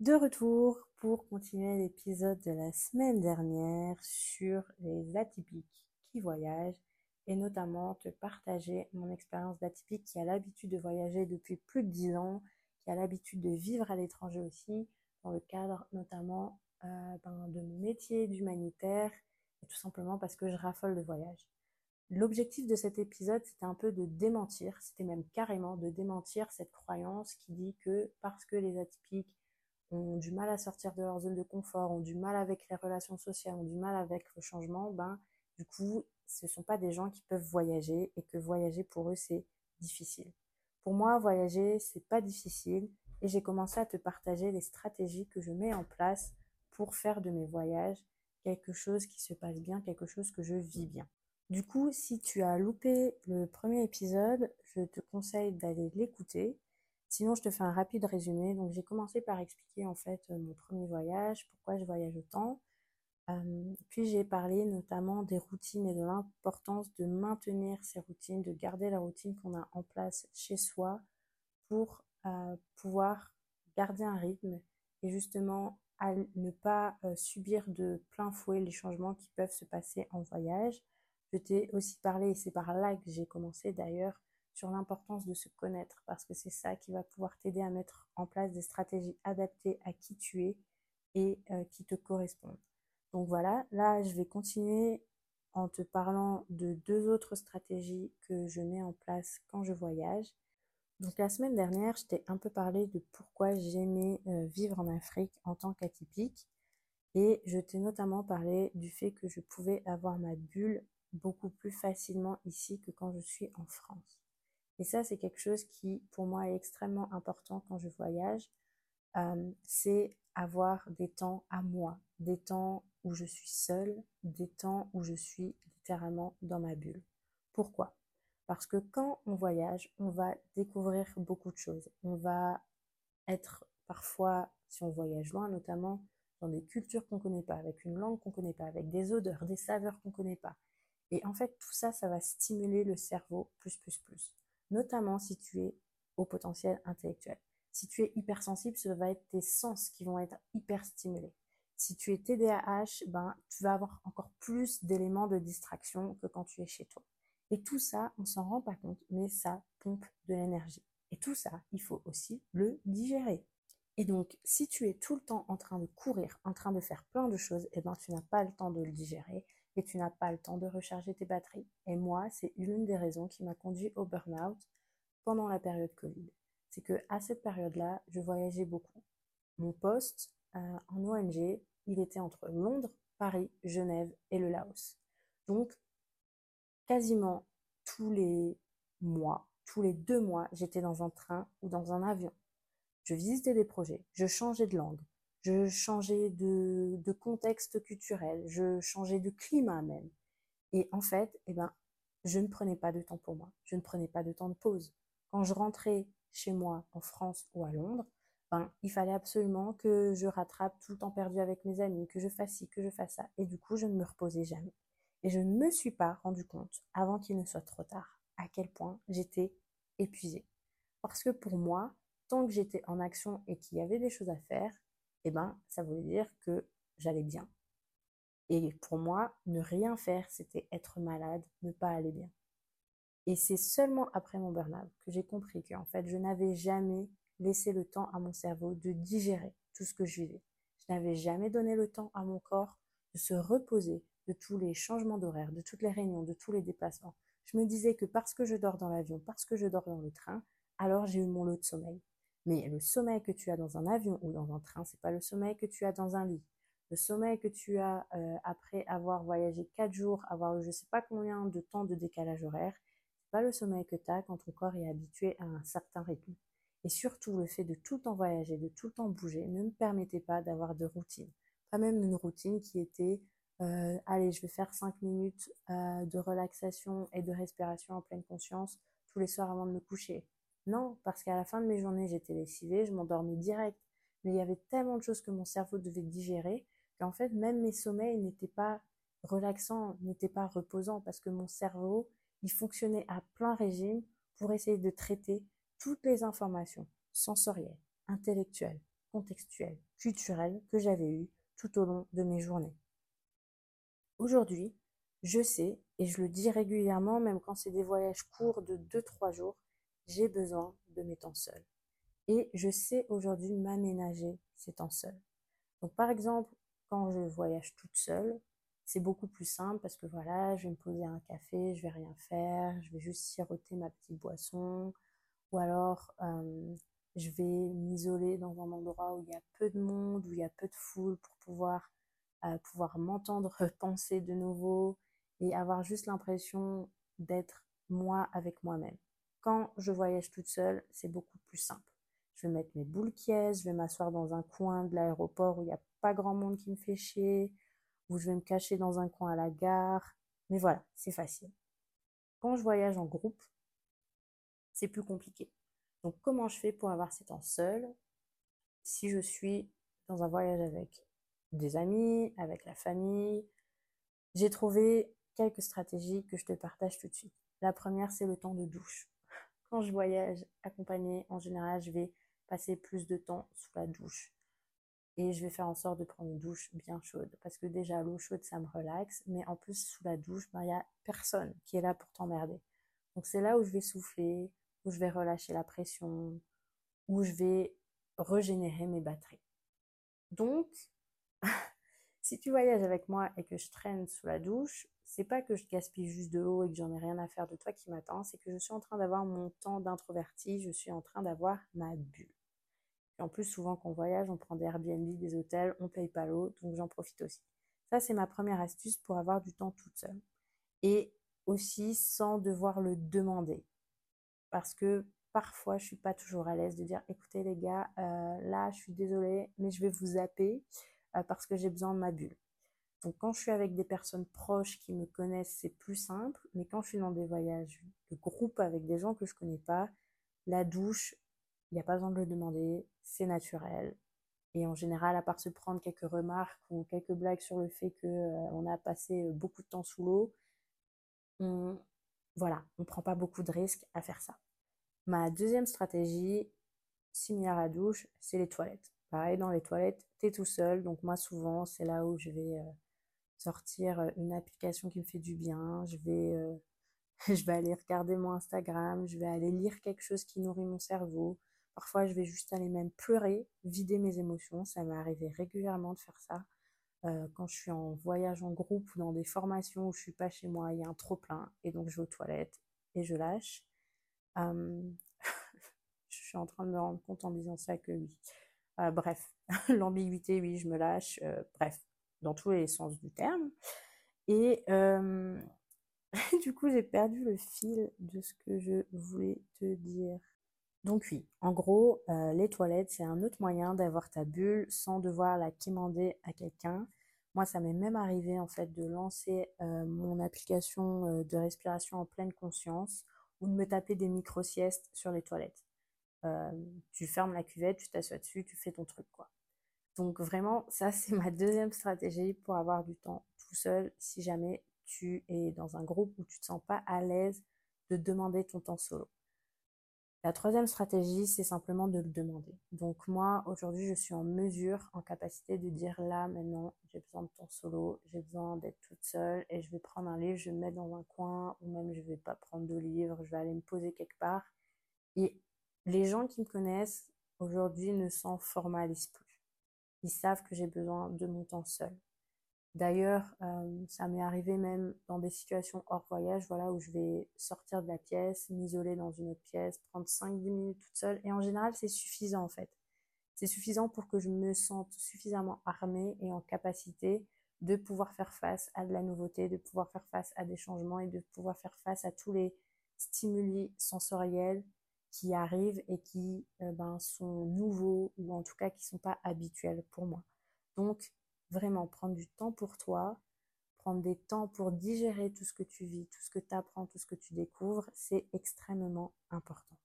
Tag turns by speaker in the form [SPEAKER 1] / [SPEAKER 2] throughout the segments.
[SPEAKER 1] De retour pour continuer l'épisode de la semaine dernière sur les atypiques qui voyagent et notamment te partager mon expérience d'atypique qui a l'habitude de voyager depuis plus de 10 ans, qui a l'habitude de vivre à l'étranger aussi, dans le cadre notamment euh, ben, de mon métier d'humanitaire, et tout simplement parce que je raffole de voyage. L'objectif de cet épisode, c'était un peu de démentir, c'était même carrément de démentir cette croyance qui dit que parce que les atypiques ont du mal à sortir de leur zone de confort, ont du mal avec les relations sociales, ont du mal avec le changement, ben, du coup, ce ne sont pas des gens qui peuvent voyager et que voyager pour eux, c'est difficile. Pour moi, voyager, c'est pas difficile et j'ai commencé à te partager les stratégies que je mets en place pour faire de mes voyages quelque chose qui se passe bien, quelque chose que je vis bien. Du coup, si tu as loupé le premier épisode, je te conseille d'aller l'écouter Sinon, je te fais un rapide résumé. Donc, j'ai commencé par expliquer en fait euh, mon premier voyage, pourquoi je voyage autant. Euh, puis j'ai parlé notamment des routines et de l'importance de maintenir ces routines, de garder la routine qu'on a en place chez soi pour euh, pouvoir garder un rythme et justement à ne pas subir de plein fouet les changements qui peuvent se passer en voyage. Je t'ai aussi parlé, et c'est par là que j'ai commencé d'ailleurs, sur l'importance de se connaître parce que c'est ça qui va pouvoir t'aider à mettre en place des stratégies adaptées à qui tu es et euh, qui te correspondent. Donc voilà, là je vais continuer en te parlant de deux autres stratégies que je mets en place quand je voyage. Donc la semaine dernière, je t'ai un peu parlé de pourquoi j'aimais euh, vivre en Afrique en tant qu'atypique et je t'ai notamment parlé du fait que je pouvais avoir ma bulle beaucoup plus facilement ici que quand je suis en France. Et ça, c'est quelque chose qui, pour moi, est extrêmement important quand je voyage. Euh, c'est avoir des temps à moi, des temps où je suis seule, des temps où je suis littéralement dans ma bulle. Pourquoi? Parce que quand on voyage, on va découvrir beaucoup de choses. On va être parfois, si on voyage loin notamment, dans des cultures qu'on ne connaît pas, avec une langue qu'on ne connaît pas, avec des odeurs, des saveurs qu'on ne connaît pas. Et en fait, tout ça, ça va stimuler le cerveau plus, plus, plus notamment si tu es au potentiel intellectuel. Si tu es hypersensible, ce va être tes sens qui vont être hyper stimulés. Si tu es TDAH, ben, tu vas avoir encore plus d'éléments de distraction que quand tu es chez toi. Et tout ça, on s'en rend pas compte, mais ça pompe de l'énergie. Et tout ça, il faut aussi le digérer. Et donc, si tu es tout le temps en train de courir, en train de faire plein de choses, eh ben, tu n'as pas le temps de le digérer et tu n'as pas le temps de recharger tes batteries. Et moi, c'est une des raisons qui m'a conduit au burn-out pendant la période Covid. C'est que à cette période-là, je voyageais beaucoup. Mon poste euh, en ONG, il était entre Londres, Paris, Genève et le Laos. Donc, quasiment tous les mois, tous les deux mois, j'étais dans un train ou dans un avion. Je visitais des projets, je changeais de langue, je changeais de, contexte culturel, je changeais de climat même. Et en fait, eh ben, je ne prenais pas de temps pour moi, je ne prenais pas de temps de pause. Quand je rentrais chez moi en France ou à Londres, ben, il fallait absolument que je rattrape tout le temps perdu avec mes amis, que je fasse ci, que je fasse ça. Et du coup, je ne me reposais jamais. Et je ne me suis pas rendu compte, avant qu'il ne soit trop tard, à quel point j'étais épuisée. Parce que pour moi, tant que j'étais en action et qu'il y avait des choses à faire, eh ben, ça voulait dire que j'allais bien. Et pour moi, ne rien faire, c'était être malade, ne pas aller bien. Et c'est seulement après mon burn-out que j'ai compris qu'en fait, je n'avais jamais laissé le temps à mon cerveau de digérer tout ce que je vivais. Je n'avais jamais donné le temps à mon corps de se reposer de tous les changements d'horaire, de toutes les réunions, de tous les déplacements. Je me disais que parce que je dors dans l'avion, parce que je dors dans le train, alors j'ai eu mon lot de sommeil. Mais le sommeil que tu as dans un avion ou dans un train, c'est pas le sommeil que tu as dans un lit. Le sommeil que tu as euh, après avoir voyagé quatre jours, avoir eu je sais pas combien de temps de décalage horaire, c'est pas le sommeil que tu as quand ton corps est habitué à un certain rythme. Et surtout, le fait de tout le temps voyager, de tout le temps bouger, ne me permettait pas d'avoir de routine. Pas même une routine qui était, euh, allez, je vais faire cinq minutes euh, de relaxation et de respiration en pleine conscience tous les soirs avant de me coucher. Non, parce qu'à la fin de mes journées, j'étais lessivée, je m'endormais direct. Mais il y avait tellement de choses que mon cerveau devait digérer qu'en fait, même mes sommeils n'étaient pas relaxants, n'étaient pas reposants parce que mon cerveau, il fonctionnait à plein régime pour essayer de traiter toutes les informations sensorielles, intellectuelles, contextuelles, culturelles que j'avais eues tout au long de mes journées. Aujourd'hui, je sais, et je le dis régulièrement, même quand c'est des voyages courts de 2-3 jours, j'ai besoin de mes temps seuls. Et je sais aujourd'hui m'aménager ces temps seuls. Donc par exemple, quand je voyage toute seule, c'est beaucoup plus simple parce que voilà, je vais me poser un café, je vais rien faire, je vais juste siroter ma petite boisson, ou alors euh, je vais m'isoler dans un endroit où il y a peu de monde, où il y a peu de foule pour pouvoir, euh, pouvoir m'entendre penser de nouveau et avoir juste l'impression d'être moi avec moi-même. Quand je voyage toute seule, c'est beaucoup plus simple. Je vais mettre mes boules qui je vais m'asseoir dans un coin de l'aéroport où il n'y a pas grand monde qui me fait chier, où je vais me cacher dans un coin à la gare. Mais voilà, c'est facile. Quand je voyage en groupe, c'est plus compliqué. Donc comment je fais pour avoir ces temps seuls si je suis dans un voyage avec des amis, avec la famille? J'ai trouvé quelques stratégies que je te partage tout de suite. La première, c'est le temps de douche. Quand je voyage accompagnée, en général, je vais passer plus de temps sous la douche. Et je vais faire en sorte de prendre une douche bien chaude. Parce que déjà, l'eau chaude, ça me relaxe. Mais en plus, sous la douche, ben, il n'y a personne qui est là pour t'emmerder. Donc c'est là où je vais souffler, où je vais relâcher la pression, où je vais régénérer mes batteries. Donc, si tu voyages avec moi et que je traîne sous la douche, c'est pas que je gaspille juste de l'eau et que j'en ai rien à faire de toi qui m'attend, c'est que je suis en train d'avoir mon temps d'introverti, je suis en train d'avoir ma bulle. Et en plus, souvent quand on voyage, on prend des Airbnb, des hôtels, on paye pas l'eau, donc j'en profite aussi. Ça, c'est ma première astuce pour avoir du temps toute seule. Et aussi sans devoir le demander. Parce que parfois, je suis pas toujours à l'aise de dire, écoutez les gars, euh, là, je suis désolée, mais je vais vous zapper euh, parce que j'ai besoin de ma bulle. Donc quand je suis avec des personnes proches qui me connaissent, c'est plus simple, mais quand je suis dans des voyages de groupe avec des gens que je connais pas, la douche, il n'y a pas besoin de le demander, c'est naturel. Et en général, à part se prendre quelques remarques ou quelques blagues sur le fait qu'on euh, a passé beaucoup de temps sous l'eau, on, voilà, on ne prend pas beaucoup de risques à faire ça. Ma deuxième stratégie, similaire à la douche, c'est les toilettes. Pareil, dans les toilettes, tu es tout seul. Donc moi, souvent, c'est là où je vais euh, sortir euh, une application qui me fait du bien. Je vais, euh, je vais aller regarder mon Instagram. Je vais aller lire quelque chose qui nourrit mon cerveau. Parfois, je vais juste aller même pleurer, vider mes émotions. Ça m'est arrivé régulièrement de faire ça. quand je suis en voyage en groupe ou dans des formations où je suis pas chez moi, il y a un trop plein et donc je vais aux toilettes et je lâche. je suis en train de me rendre compte en disant ça que oui. Euh, bref, l'ambiguïté, oui, je me lâche. Euh, bref, dans tous les sens du terme. Et euh, du coup, j'ai perdu le fil de ce que je voulais te dire. Donc oui, en gros, les toilettes, c'est un autre moyen d'avoir ta bulle sans devoir la quémander à quelqu'un. Moi, ça m'est même arrivé en fait de lancer mon application de respiration en pleine conscience ou de me taper des micro-siestes sur les toilettes. Euh, tu fermes la cuvette, tu t'assois dessus, tu fais ton truc, quoi. Donc vraiment, ça c'est ma deuxième stratégie pour avoir du temps tout seul si jamais tu es dans un groupe où tu te sens pas à l'aise de demander ton temps solo. La troisième stratégie, c'est simplement de le demander. Donc moi, aujourd'hui, je suis en mesure, en capacité de dire là, maintenant, j'ai besoin de ton solo, j'ai besoin d'être toute seule et je vais prendre un livre, je vais me mettre dans un coin ou même je vais pas prendre de livre, je vais aller me poser quelque part. Et les gens qui me connaissent aujourd'hui ne s'en formalisent plus. Ils savent que j'ai besoin de mon temps seul. D'ailleurs, euh, ça m'est arrivé même dans des situations hors voyage, voilà, où je vais sortir de la pièce, m'isoler dans une autre pièce, prendre 5-10 minutes toute seule. Et en général, c'est suffisant en fait. C'est suffisant pour que je me sente suffisamment armée et en capacité de pouvoir faire face à de la nouveauté, de pouvoir faire face à des changements et de pouvoir faire face à tous les stimuli sensoriels qui arrivent et qui euh, ben, sont nouveaux ou en tout cas qui ne sont pas habituels pour moi. Donc, vraiment prendre du temps pour toi, prendre des temps pour digérer tout ce que tu vis, tout ce que tu apprends, tout ce que tu découvres, c'est extrêmement important.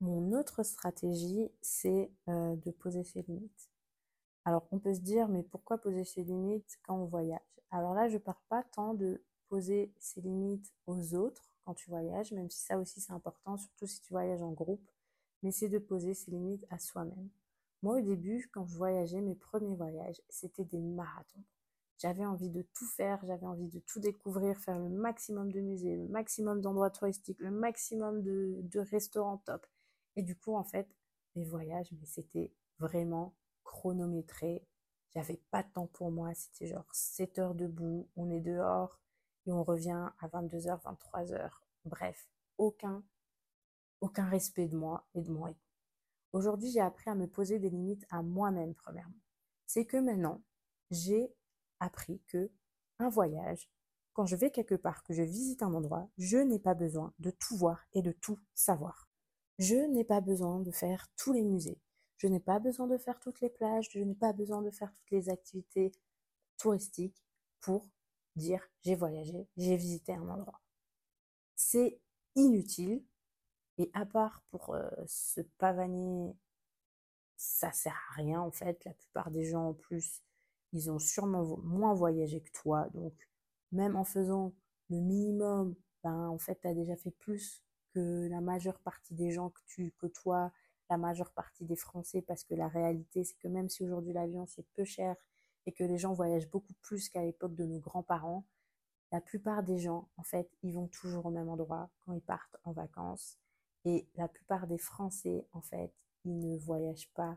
[SPEAKER 1] Mon autre stratégie, c'est euh, de poser ses limites. Alors on peut se dire, mais pourquoi poser ses limites quand on voyage? Alors là, je ne parle pas tant de poser ses limites aux autres quand tu voyages, même si ça aussi c'est important, surtout si tu voyages en groupe, mais c'est de poser ses limites à soi-même. Moi, au début, quand je voyageais, mes premiers voyages, c'était des marathons. J'avais envie de tout faire, j'avais envie de tout découvrir, faire le maximum de musées, le maximum d'endroits touristiques, le maximum de, restaurants top. Et du coup, en fait, mes voyages, mais c'était vraiment chronométré. J'avais pas de temps pour moi. C'était genre 7 heures debout, on est dehors et on revient à 22h, 23h. Bref, aucun, aucun respect de moi et de mon rythme. Aujourd'hui, j'ai appris à me poser des limites à moi-même, premièrement. C'est que maintenant, j'ai appris que un voyage, quand je vais quelque part, que je visite un endroit, je n'ai pas besoin de tout voir et de tout savoir. Je n'ai pas besoin de faire tous les musées. Je n'ai pas besoin de faire toutes les plages. Je n'ai pas besoin de faire toutes les activités touristiques pour dire j'ai voyagé, j'ai visité un endroit. C'est inutile et à part pour euh, se pavaner, ça sert à rien en fait. La plupart des gens en plus, ils ont sûrement moins voyagé que toi. Donc même en faisant le minimum, ben en fait, tu as déjà fait plus que la majeure partie des gens que tu côtoies, la majeure partie des Français, parce que la réalité, c'est que même si aujourd'hui l'avion c'est peu cher et que les gens voyagent beaucoup plus qu'à l'époque de nos grands-parents, la plupart des gens, en fait, ils vont toujours au même endroit quand ils partent en vacances. Et la plupart des Français, en fait, ils ne voyagent pas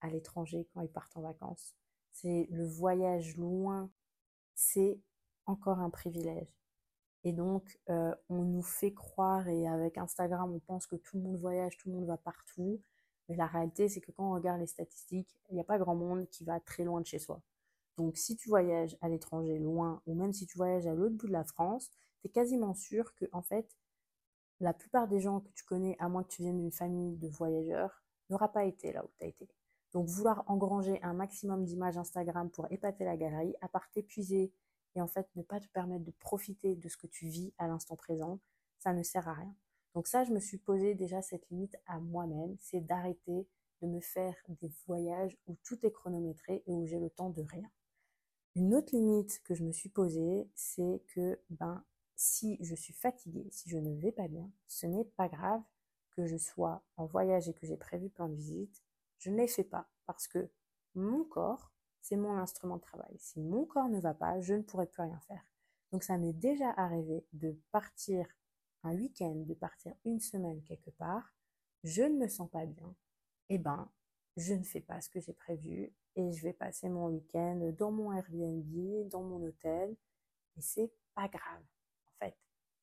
[SPEAKER 1] à l'étranger quand ils partent en vacances. C'est le voyage loin, c'est encore un privilège. Et donc, euh, on nous fait croire, et avec Instagram, on pense que tout le monde voyage, tout le monde va partout. Mais la réalité, c'est que quand on regarde les statistiques, il n'y a pas grand monde qui va très loin de chez soi. Donc, si tu voyages à l'étranger, loin, ou même si tu voyages à l'autre bout de la France, tu es quasiment sûr que, en fait, la plupart des gens que tu connais, à moins que tu viennes d'une famille de voyageurs, n'aura pas été là où tu as été. Donc vouloir engranger un maximum d'images Instagram pour épater la galerie, à part t'épuiser et en fait ne pas te permettre de profiter de ce que tu vis à l'instant présent, ça ne sert à rien. Donc ça, je me suis posé déjà cette limite à moi-même, c'est d'arrêter de me faire des voyages où tout est chronométré et où j'ai le temps de rien. Une autre limite que je me suis posée, c'est que ben si je suis fatiguée, si je ne vais pas bien, ce n'est pas grave que je sois en voyage et que j'ai prévu plein de visites. Je ne les fais pas parce que mon corps, c'est mon instrument de travail. Si mon corps ne va pas, je ne pourrai plus rien faire. Donc ça m'est déjà arrivé de partir un week-end, de partir une semaine quelque part, je ne me sens pas bien, eh ben, je ne fais pas ce que j'ai prévu et je vais passer mon week-end dans mon Airbnb, dans mon hôtel, et c'est pas grave fait.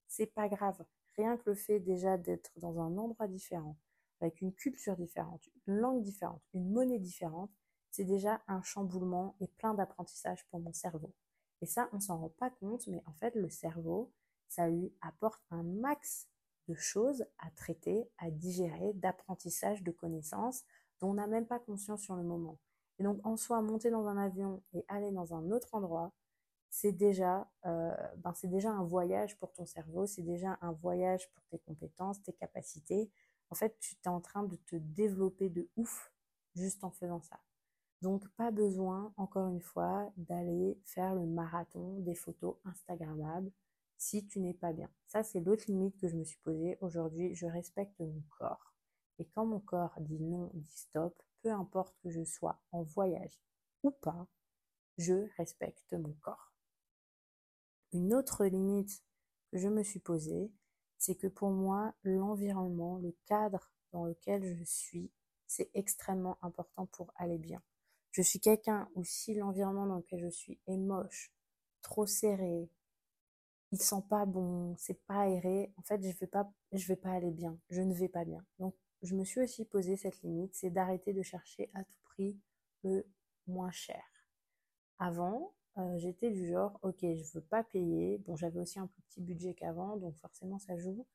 [SPEAKER 1] C'est pas grave. Rien que le fait déjà d'être dans un endroit différent, avec une culture différente, une langue différente, une monnaie différente, c'est déjà un chamboulement et plein d'apprentissage pour mon cerveau. Et ça, on s'en rend pas compte, mais en fait, le cerveau, ça lui apporte un max de choses à traiter, à digérer, d'apprentissage, de connaissances dont on n'a même pas conscience sur le moment. Et donc, en soi, monter dans un avion et aller dans un autre endroit, c'est déjà, euh, ben c'est déjà un voyage pour ton cerveau, c'est déjà un voyage pour tes compétences, tes capacités. En fait, tu es en train de te développer de ouf juste en faisant ça. Donc, pas besoin, encore une fois, d'aller faire le marathon des photos Instagrammables si tu n'es pas bien. Ça, c'est l'autre limite que je me suis posée. Aujourd'hui, je respecte mon corps. Et quand mon corps dit non, dit stop, peu importe que je sois en voyage ou pas, je respecte mon corps. Une autre limite que je me suis posée, c'est que pour moi, l'environnement, le cadre dans lequel je suis, c'est extrêmement important pour aller bien. Je suis quelqu'un où si l'environnement dans lequel je suis est moche, trop serré, il sent pas bon, c'est pas aéré, en fait, je vais pas, je vais pas aller bien, je ne vais pas bien. Donc, je me suis aussi posé cette limite, c'est d'arrêter de chercher à tout prix le moins cher. Avant, euh, j'étais du genre, ok, je veux pas payer. Bon, j'avais aussi un plus petit budget qu'avant, donc forcément ça joue.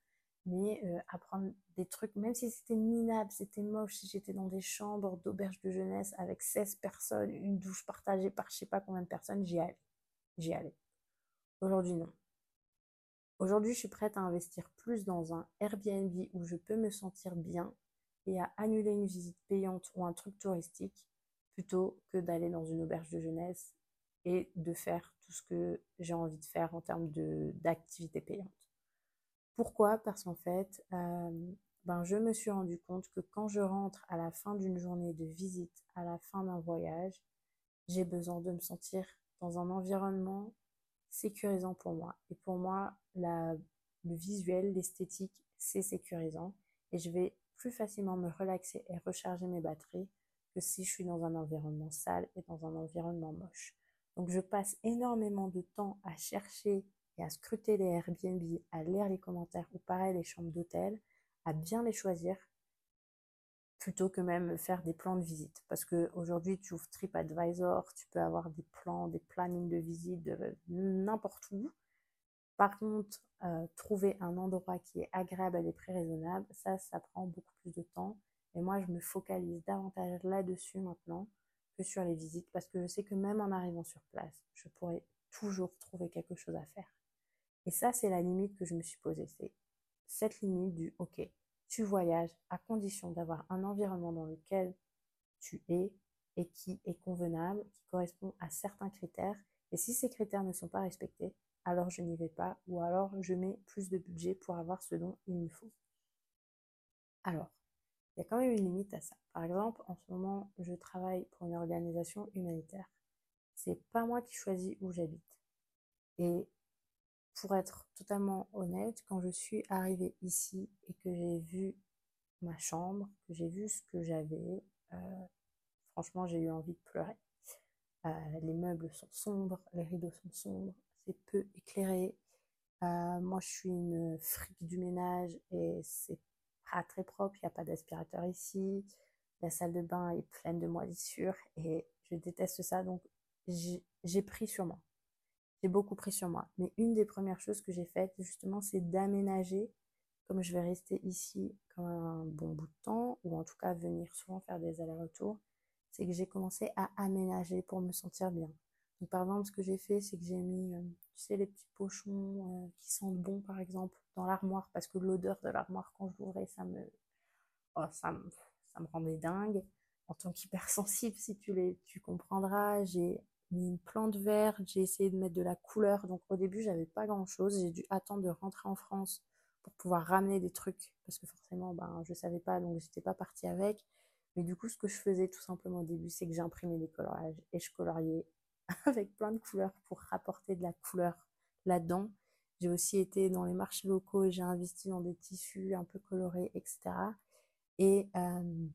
[SPEAKER 1] Mais euh, apprendre des trucs, même si c'était minable, c'était moche, si j'étais dans des chambres d'auberge de jeunesse avec 16 personnes, une douche partagée par je sais pas combien de personnes, j'y allais. J'y allais. Aujourd'hui, non. Aujourd'hui, je suis prête à investir plus dans un Airbnb où je peux me sentir bien et à annuler une visite payante ou un truc touristique plutôt que d'aller dans une auberge de jeunesse et de faire tout ce que j'ai envie de faire en termes d'activités payantes. Pourquoi? Parce qu'en fait, euh, ben, je me suis rendu compte que quand je rentre à la fin d'une journée de visite, à la fin d'un voyage, j'ai besoin de me sentir dans un environnement sécurisant pour moi. Et pour moi, la, le visuel, l'esthétique, c'est sécurisant. Et je vais plus facilement me relaxer et recharger mes batteries que si je suis dans un environnement sale et dans un environnement moche. Donc je passe énormément de temps à chercher et à scruter les Airbnb, à lire les commentaires ou pareil les chambres d'hôtel, à bien les choisir plutôt que même faire des plans de visite. Parce que aujourd'hui, tu ouvres TripAdvisor, tu peux avoir des plans, des plannings de visite n'importe où. Par contre, euh, trouver un endroit qui est agréable à des prix raisonnables, ça, ça prend beaucoup plus de temps. Et moi, je me focalise davantage là-dessus maintenant que sur les visites parce que je sais que même en arrivant sur place, je pourrais toujours trouver quelque chose à faire. Et ça, c'est la limite que je me suis posée. C'est cette limite du OK, tu voyages à condition d'avoir un environnement dans lequel tu es et qui est convenable, qui correspond à certains critères. Et si ces critères ne sont pas respectés, alors je n'y vais pas ou alors je mets plus de budget pour avoir ce dont il me faut. Alors, il y a quand même une limite à ça. Par exemple, en ce moment, je travaille pour une organisation humanitaire. C'est pas moi qui choisis où j'habite. Et pour être totalement honnête, quand je suis arrivée ici et que j'ai vu ma chambre, que j'ai vu ce que j'avais, euh, franchement, j'ai eu envie de pleurer. Euh, les meubles sont sombres, les rideaux sont sombres, c'est peu éclairé. Euh, moi, je suis une frique du ménage et c'est pas très propre. Il n'y a pas d'aspirateur ici. La salle de bain est pleine de moisissures et je déteste ça. Donc, j'ai pris sur moi j'ai beaucoup pris sur moi. Mais une des premières choses que j'ai faites, justement, c'est d'aménager, comme je vais rester ici comme un bon bout de temps, ou en tout cas venir souvent faire des allers-retours, c'est que j'ai commencé à aménager pour me sentir bien. Donc, par exemple, ce que j'ai fait, c'est que j'ai mis, euh, tu sais, les petits pochons euh, qui sentent bon, par exemple, dans l'armoire, parce que l'odeur de l'armoire, quand je l'ouvrais, ça me, oh, ça me, ça rendait dingue. En tant qu'hypersensible, si tu les, tu comprendras, j'ai une plante verte, j'ai essayé de mettre de la couleur. Donc au début, j'avais pas grand chose. J'ai dû attendre de rentrer en France pour pouvoir ramener des trucs parce que forcément, ben, je savais pas, donc j'étais pas partie avec. Mais du coup, ce que je faisais tout simplement au début, c'est que j'imprimais des coloriages et je coloriais avec plein de couleurs pour rapporter de la couleur là-dedans. J'ai aussi été dans les marchés locaux et j'ai investi dans des tissus un peu colorés, etc. Et, euh,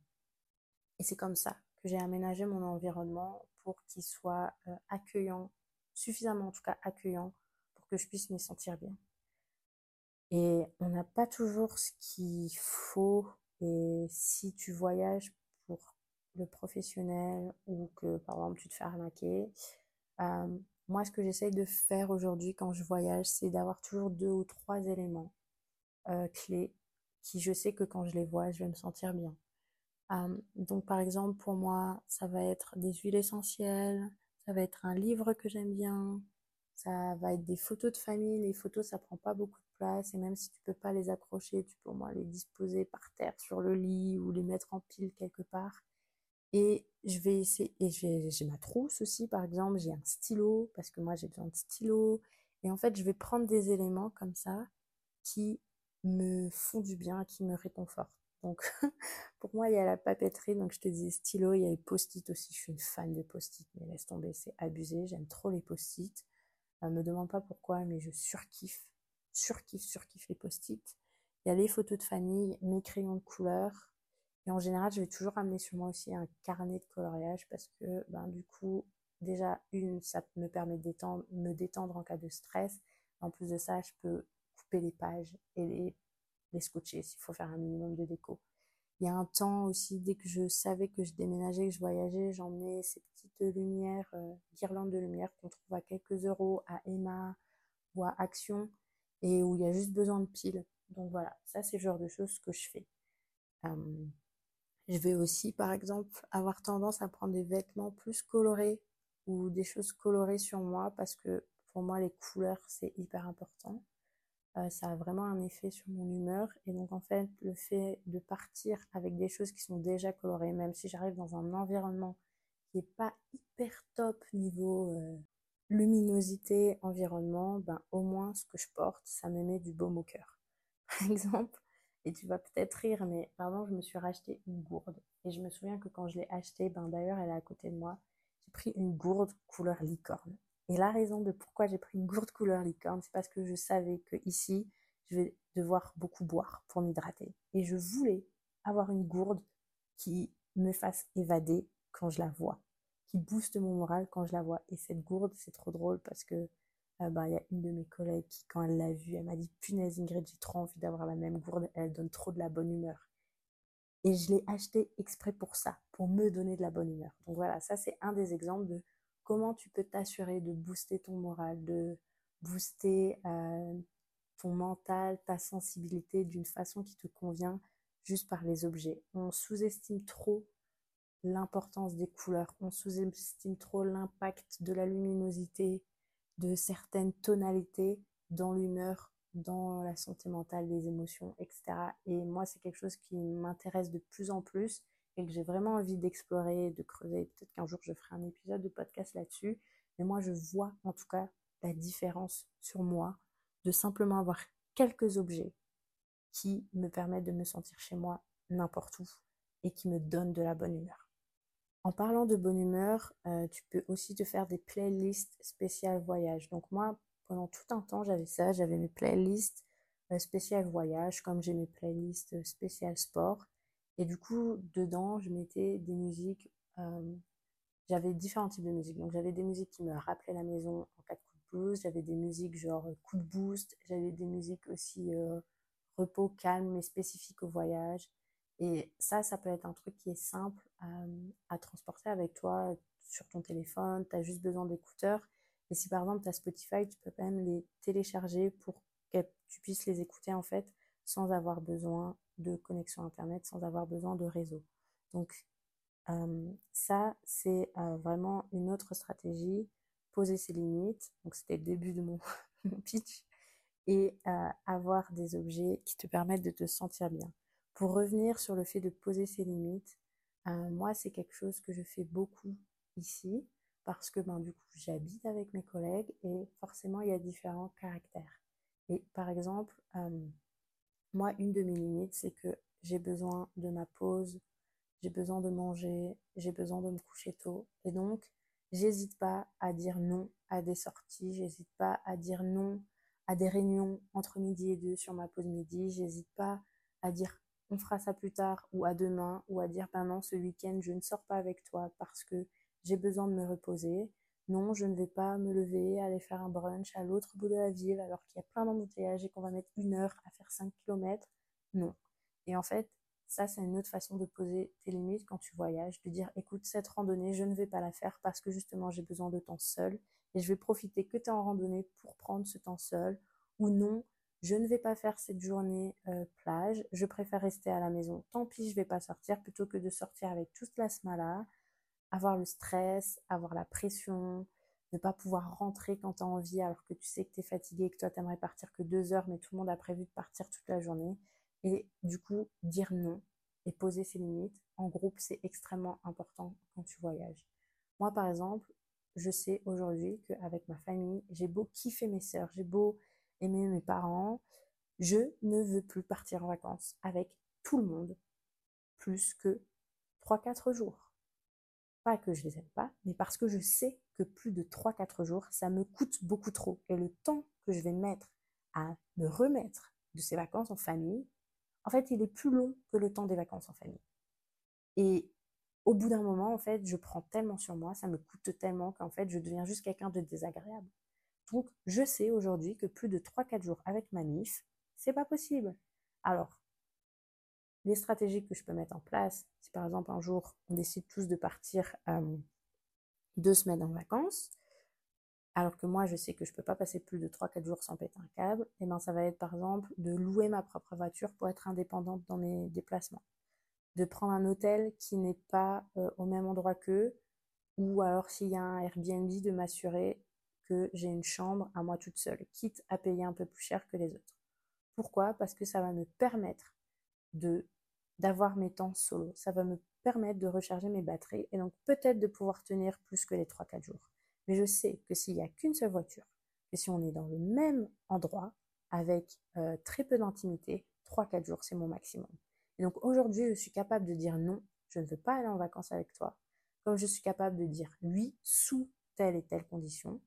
[SPEAKER 1] et c'est comme ça que j'ai aménagé mon environnement pour qu'il soit euh, accueillant, suffisamment en tout cas accueillant, pour que je puisse me sentir bien. Et on n'a pas toujours ce qu'il faut. Et si tu voyages pour le professionnel ou que par exemple tu te fais arnaquer, euh, moi ce que j'essaye de faire aujourd'hui quand je voyage, c'est d'avoir toujours deux ou trois éléments euh, clés qui je sais que quand je les vois, je vais me sentir bien. Donc par exemple pour moi ça va être des huiles essentielles, ça va être un livre que j'aime bien, ça va être des photos de famille. Les photos ça prend pas beaucoup de place et même si tu peux pas les accrocher, tu peux au moins les disposer par terre sur le lit ou les mettre en pile quelque part. Et je vais essayer, et j'ai ma trousse aussi par exemple, j'ai un stylo parce que moi j'ai besoin de stylo. Et en fait je vais prendre des éléments comme ça qui me font du bien, qui me réconfortent. Donc, pour moi, il y a la papeterie. Donc, je te dis stylo. Il y a les post-it aussi. Je suis une fan de post-it, mais laisse tomber, c'est abusé. J'aime trop les post-it. Euh, me demande pas pourquoi, mais je surkiffe, surkiffe, surkiffe les post-it. Il y a les photos de famille, mes crayons de couleur. Et en général, je vais toujours amener sur moi aussi un carnet de coloriage parce que, ben, du coup, déjà, une, ça me permet de me détendre en cas de stress. En plus de ça, je peux couper les pages et les, les scotcher s'il faut faire un minimum de déco. Il y a un temps aussi, dès que je savais que je déménageais, que je voyageais, j'emmenais ces petites lumières, euh, guirlandes de lumière qu'on trouve à quelques euros à Emma ou à Action et où il y a juste besoin de piles. Donc voilà, ça c'est le genre de choses que je fais. Euh, je vais aussi, par exemple, avoir tendance à prendre des vêtements plus colorés ou des choses colorées sur moi parce que pour moi, les couleurs, c'est hyper important. Euh, ça a vraiment un effet sur mon humeur. Et donc, en fait, le fait de partir avec des choses qui sont déjà colorées, même si j'arrive dans un environnement qui n'est pas hyper top niveau euh, luminosité, environnement, ben, au moins, ce que je porte, ça me met du baume au cœur. Par exemple, et tu vas peut-être rire, mais pardon, je me suis racheté une gourde. Et je me souviens que quand je l'ai achetée, ben d'ailleurs, elle est à côté de moi, j'ai pris une gourde couleur licorne. Et la raison de pourquoi j'ai pris une gourde couleur licorne, c'est parce que je savais que ici, je vais devoir beaucoup boire pour m'hydrater. Et je voulais avoir une gourde qui me fasse évader quand je la vois, qui booste mon moral quand je la vois. Et cette gourde, c'est trop drôle parce que euh, bah, il y a une de mes collègues qui, quand elle l'a vue, elle m'a dit Punaise Ingrid, j'ai trop envie d'avoir la même gourde, elle donne trop de la bonne humeur. Et je l'ai achetée exprès pour ça, pour me donner de la bonne humeur. Donc voilà, ça c'est un des exemples de comment tu peux t'assurer de booster ton moral, de booster euh, ton mental, ta sensibilité d'une façon qui te convient juste par les objets? On sous-estime trop l'importance des couleurs, on sous-estime trop l'impact de la luminosité, de certaines tonalités dans l'humeur, dans la santé mentale, les émotions, etc. Et moi, c'est quelque chose qui m'intéresse de plus en plus et que j'ai vraiment envie d'explorer, de creuser. Peut-être qu'un jour je ferai un épisode de podcast là-dessus. Mais moi, je vois en tout cas la différence sur moi de simplement avoir quelques objets qui me permettent de me sentir chez moi n'importe où et qui me donnent de la bonne humeur. En parlant de bonne humeur, euh, tu peux aussi te faire des playlists spéciales voyage. Donc moi, pendant tout un temps, j'avais ça, j'avais mes playlists euh, spéciales voyage, comme j'ai mes playlists euh, spéciales sport. Et du coup, dedans, je mettais des musiques. Euh, j'avais différents types de musique. Donc, j'avais des musiques qui me rappelaient la maison en cas de coup de blues. J'avais des musiques genre euh, coup de boost. J'avais des musiques aussi euh, repos, calme, mais spécifiques au voyage. Et ça, ça peut être un truc qui est simple à, transporter avec toi sur ton téléphone. Tu as juste besoin d'écouteurs. Et si par exemple tu as Spotify, tu peux quand même les télécharger pour que tu puisses les écouter en fait sans avoir besoin de connexion Internet sans avoir besoin de réseau. Donc euh, ça, c'est euh, vraiment une autre stratégie, poser ses limites. Donc c'était le début de mon, pitch. Et euh, avoir des objets qui te permettent de te sentir bien. Pour revenir sur le fait de poser ses limites, moi, c'est quelque chose que je fais beaucoup ici parce que ben, du coup, j'habite avec mes collègues et forcément, il y a différents caractères. Et par exemple, moi, une de mes limites, c'est que j'ai besoin de ma pause, j'ai besoin de manger, j'ai besoin de me coucher tôt. Et donc, j'hésite pas à dire non à des sorties, j'hésite pas à dire non à des réunions entre midi et deux sur ma pause midi, j'hésite pas à dire on fera ça plus tard ou à demain ou à dire ben non, ce week-end, je ne sors pas avec toi parce que j'ai besoin de me reposer. Non, je ne vais pas me lever, aller faire un brunch à l'autre bout de la ville alors qu'il y a plein d'embouteillages et qu'on va mettre une heure à faire 5 km. Non. Et en fait, ça, c'est une autre façon de poser tes limites quand tu voyages, de dire, écoute, cette randonnée, je ne vais pas la faire parce que justement, j'ai besoin de temps seul et je vais profiter que tu es en randonnée pour prendre ce temps seul. Ou non, je ne vais pas faire cette journée euh, plage, je préfère rester à la maison. Tant pis, je vais pas sortir plutôt que de sortir avec toute la smala avoir le stress, avoir la pression, ne pas pouvoir rentrer quand tu as envie alors que tu sais que tu es fatigué, que toi tu aimerais partir que deux heures, mais tout le monde a prévu de partir toute la journée. Et du coup, dire non et poser ses limites en groupe, c'est extrêmement important quand tu voyages. Moi, par exemple, je sais aujourd'hui qu'avec ma famille, j'ai beau kiffer mes sœurs, j'ai beau aimer mes parents, je ne veux plus partir en vacances avec tout le monde plus que 3-4 jours. Pas que je les aime pas, mais parce que je sais que plus de 3-4 jours, ça me coûte beaucoup trop. Et le temps que je vais mettre à me remettre de ces vacances en famille, en fait, il est plus long que le temps des vacances en famille. Et au bout d'un moment, en fait, je prends tellement sur moi, ça me coûte tellement qu'en fait, je deviens juste quelqu'un de désagréable. Donc, je sais aujourd'hui que plus de 3-4 jours avec ma MIF, c'est pas possible. Alors, les stratégies que je peux mettre en place, si par exemple un jour on décide tous de partir euh, deux semaines en vacances, alors que moi je sais que je peux pas passer plus de 3-4 jours sans péter un câble, et eh ben ça va être par exemple de louer ma propre voiture pour être indépendante dans mes déplacements, de prendre un hôtel qui n'est pas euh, au même endroit qu'eux, ou alors s'il y a un Airbnb de m'assurer que j'ai une chambre à moi toute seule, quitte à payer un peu plus cher que les autres. Pourquoi? Parce que ça va me permettre de d'avoir mes temps solo. Ça va me permettre de recharger mes batteries et donc peut-être de pouvoir tenir plus que les 3-4 jours. Mais je sais que s'il n'y a qu'une seule voiture, et si on est dans le même endroit, avec euh, très peu d'intimité, 3-4 jours, c'est mon maximum. Et donc aujourd'hui, je suis capable de dire non, je ne veux pas aller en vacances avec toi, comme je suis capable de dire oui sous telle et telle condition.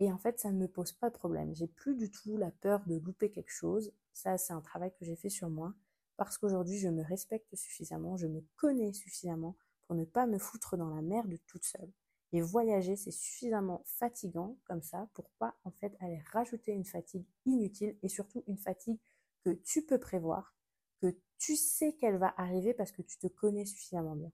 [SPEAKER 1] Et en fait, ça ne me pose pas de problème. J'ai plus du tout la peur de louper quelque chose. Ça, c'est un travail que j'ai fait sur moi parce qu'aujourd'hui, je me respecte suffisamment, je me connais suffisamment pour ne pas me foutre dans la merde toute seule. Et voyager, c'est suffisamment fatigant comme ça pour pas en fait aller rajouter une fatigue inutile et surtout une fatigue que tu peux prévoir, que tu sais qu'elle va arriver parce que tu te connais suffisamment bien.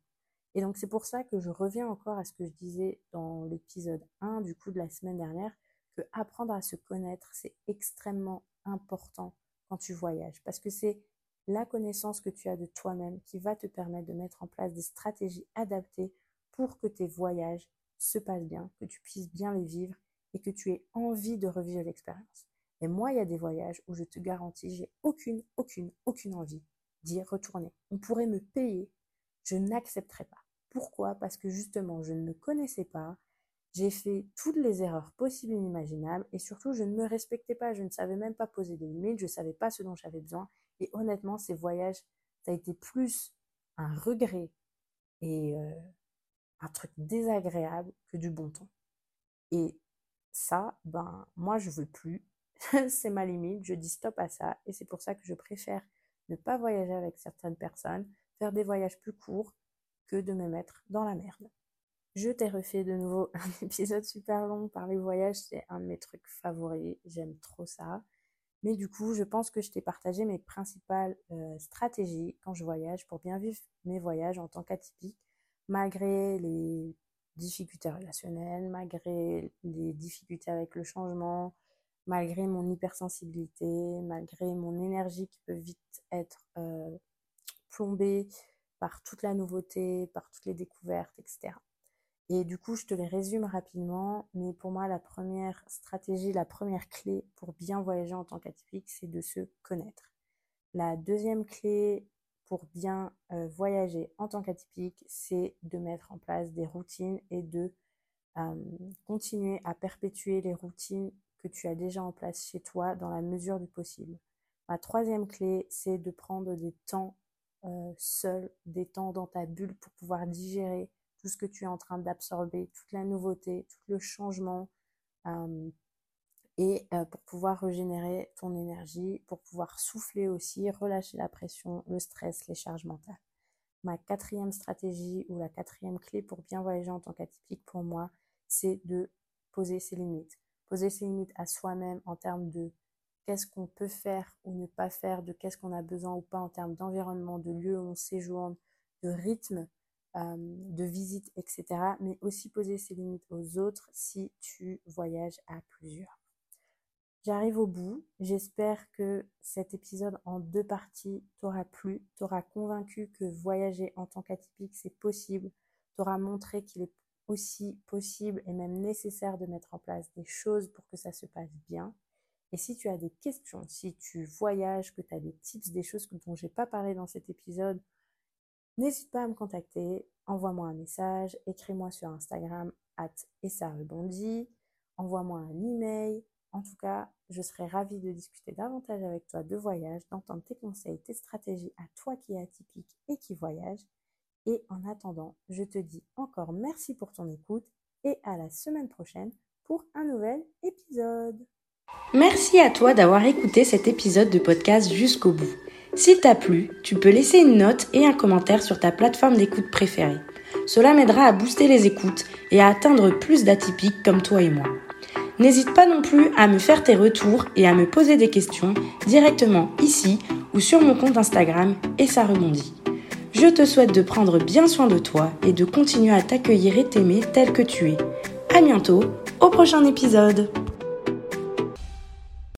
[SPEAKER 1] Et donc c'est pour ça que je reviens encore à ce que je disais dans l'épisode 1 du coup de la semaine dernière, que apprendre à se connaître, c'est extrêmement important quand tu voyages parce que c'est la connaissance que tu as de toi-même qui va te permettre de mettre en place des stratégies adaptées pour que tes voyages se passent bien, que tu puisses bien les vivre et que tu aies envie de revivre l'expérience. Et moi, il y a des voyages où je te garantis, j'ai aucune, aucune, aucune envie d'y retourner. On pourrait me payer, je n'accepterai pas. Pourquoi? Parce que justement, je ne me connaissais pas, j'ai fait toutes les erreurs possibles et inimaginables et surtout, je ne me respectais pas, je ne savais même pas poser des limites, je ne savais pas ce dont j'avais besoin et honnêtement, ces voyages, ça a été plus un regret et euh, un truc désagréable que du bon temps. Et ça, ben, moi, je veux plus. c'est ma limite. Je dis stop à ça. Et c'est pour ça que je préfère ne pas voyager avec certaines personnes, faire des voyages plus courts que de me mettre dans la merde. Je t'ai refait de nouveau un épisode super long par les voyages. C'est un de mes trucs favoris. J'aime trop ça. Mais du coup, je pense que je t'ai partagé mes principales euh, stratégies quand je voyage pour bien vivre mes voyages en tant qu'atypique, malgré les difficultés relationnelles, malgré les difficultés avec le changement, malgré mon hypersensibilité, malgré mon énergie qui peut vite être euh, plombée par toute la nouveauté, par toutes les découvertes, etc. Et du coup, je te les résume rapidement, mais pour moi, la première stratégie, la première clé pour bien voyager en tant qu'atypique, c'est de se connaître. La deuxième clé pour bien euh, voyager en tant qu'atypique, c'est de mettre en place des routines et de continuer à perpétuer les routines que tu as déjà en place chez toi dans la mesure du possible. Ma troisième clé, c'est de prendre des temps seuls, des temps dans ta bulle pour pouvoir digérer tout ce que tu es en train d'absorber, toute la nouveauté, tout le changement, euh, et euh, pour pouvoir régénérer ton énergie, pour pouvoir souffler aussi, relâcher la pression, le stress, les charges mentales. Ma quatrième stratégie ou la quatrième clé pour bien voyager en tant qu'atypique pour moi, c'est de poser ses limites. Poser ses limites à soi-même en termes de qu'est-ce qu'on peut faire ou ne pas faire, de qu'est-ce qu'on a besoin ou pas en termes d'environnement, de lieu où on séjourne, de rythme, euh, de visite, etc. Mais aussi poser ses limites aux autres si tu voyages à plusieurs. J'arrive au bout. J'espère que cet épisode en deux parties t'aura plu, t'aura convaincu que voyager en tant qu'atypique, c'est possible, t'aura montré qu'il est aussi possible et même nécessaire de mettre en place des choses pour que ça se passe bien. Et si tu as des questions, si tu voyages, que tu as des tips, des choses dont j'ai pas parlé dans cet épisode, N'hésite pas à me contacter, envoie-moi un message, écris-moi sur Instagram at envoie-moi un email, En tout cas, je serais ravie de discuter davantage avec toi de voyage, d'entendre tes conseils, tes stratégies à toi qui es atypique et qui voyage. Et en attendant, je te dis encore merci pour ton écoute et à la semaine prochaine pour un nouvel épisode.
[SPEAKER 2] Merci à toi d'avoir écouté cet épisode de podcast jusqu'au bout. S'il t'a plu, tu peux laisser une note et un commentaire sur ta plateforme d'écoute préférée. Cela m'aidera à booster les écoutes et à atteindre plus d'atypiques comme toi et moi. N'hésite pas non plus à me faire tes retours et à me poser des questions directement ici ou sur mon compte Instagram et ça rebondit. Je te souhaite de prendre bien soin de toi et de continuer à t'accueillir et t'aimer tel que tu es. À bientôt, au prochain épisode!